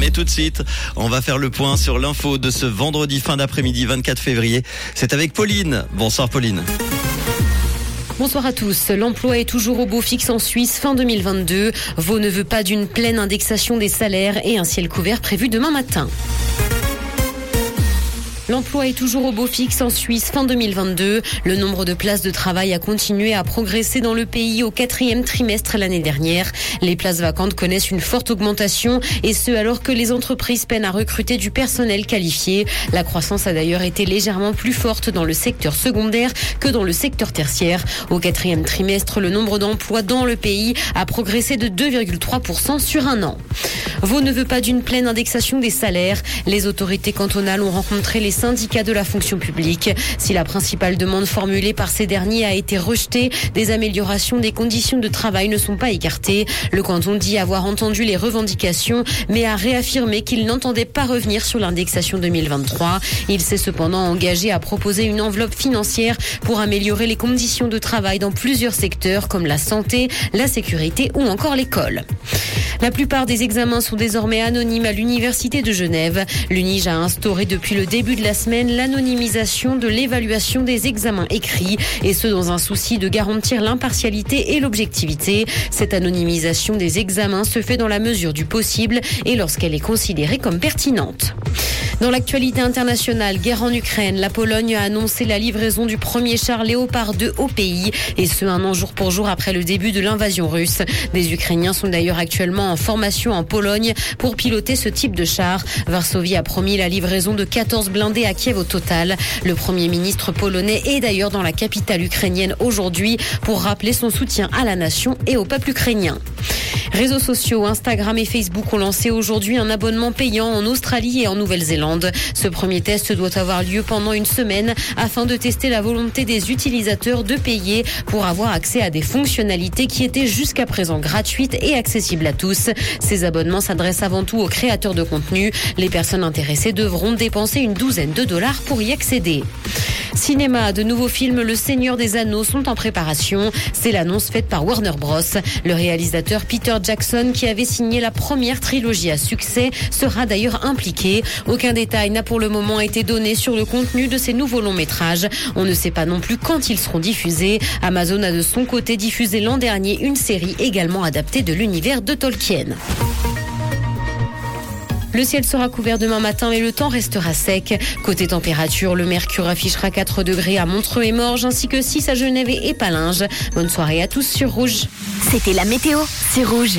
Mais tout de suite, on va faire le point sur l'info de ce vendredi fin d'après-midi 24 février. C'est avec Pauline. Bonsoir Pauline. Bonsoir à tous. L'emploi est toujours au beau fixe en Suisse fin 2022. Vaud ne veut pas d'une pleine indexation des salaires et un ciel couvert prévu demain matin. L'emploi est toujours au beau fixe en Suisse fin 2022. Le nombre de places de travail a continué à progresser dans le pays au quatrième trimestre l'année dernière. Les places vacantes connaissent une forte augmentation et ce alors que les entreprises peinent à recruter du personnel qualifié. La croissance a d'ailleurs été légèrement plus forte dans le secteur secondaire que dans le secteur tertiaire. Au quatrième trimestre, le nombre d'emplois dans le pays a progressé de 2,3% sur un an. Vaud ne veut pas d'une pleine indexation des salaires. Les autorités cantonales ont rencontré les syndicats de la fonction publique. Si la principale demande formulée par ces derniers a été rejetée, des améliorations des conditions de travail ne sont pas écartées. Le canton dit avoir entendu les revendications, mais a réaffirmé qu'il n'entendait pas revenir sur l'indexation 2023. Il s'est cependant engagé à proposer une enveloppe financière pour améliorer les conditions de travail dans plusieurs secteurs comme la santé, la sécurité ou encore l'école. La plupart des examens sont désormais anonymes à l'Université de Genève. L'UNIGE a instauré depuis le début de la semaine l'anonymisation de l'évaluation des examens écrits et ce dans un souci de garantir l'impartialité et l'objectivité. Cette anonymisation des examens se fait dans la mesure du possible et lorsqu'elle est considérée comme pertinente. Dans l'actualité internationale, guerre en Ukraine, la Pologne a annoncé la livraison du premier char Léopard 2 au pays, et ce un an jour pour jour après le début de l'invasion russe. Des Ukrainiens sont d'ailleurs actuellement en formation en Pologne pour piloter ce type de char. Varsovie a promis la livraison de 14 blindés à Kiev au total. Le Premier ministre polonais est d'ailleurs dans la capitale ukrainienne aujourd'hui pour rappeler son soutien à la nation et au peuple ukrainien. Réseaux sociaux, Instagram et Facebook ont lancé aujourd'hui un abonnement payant en Australie et en Nouvelle-Zélande. Ce premier test doit avoir lieu pendant une semaine afin de tester la volonté des utilisateurs de payer pour avoir accès à des fonctionnalités qui étaient jusqu'à présent gratuites et accessibles à tous. Ces abonnements s'adressent avant tout aux créateurs de contenu. Les personnes intéressées devront dépenser une douzaine de dollars pour y accéder. Cinéma, de nouveaux films Le Seigneur des Anneaux sont en préparation. C'est l'annonce faite par Warner Bros. Le réalisateur Peter Jackson, qui avait signé la première trilogie à succès, sera d'ailleurs impliqué. Aucun détail n'a pour le moment été donné sur le contenu de ces nouveaux longs métrages. On ne sait pas non plus quand ils seront diffusés. Amazon a de son côté diffusé l'an dernier une série également adaptée de l'univers de Tolkien. Le ciel sera couvert demain matin mais le temps restera sec. Côté température, le mercure affichera 4 degrés à Montreux et Morges ainsi que 6 à Genève et Palinges. Bonne soirée à tous sur Rouge. C'était la météo, c'est Rouge.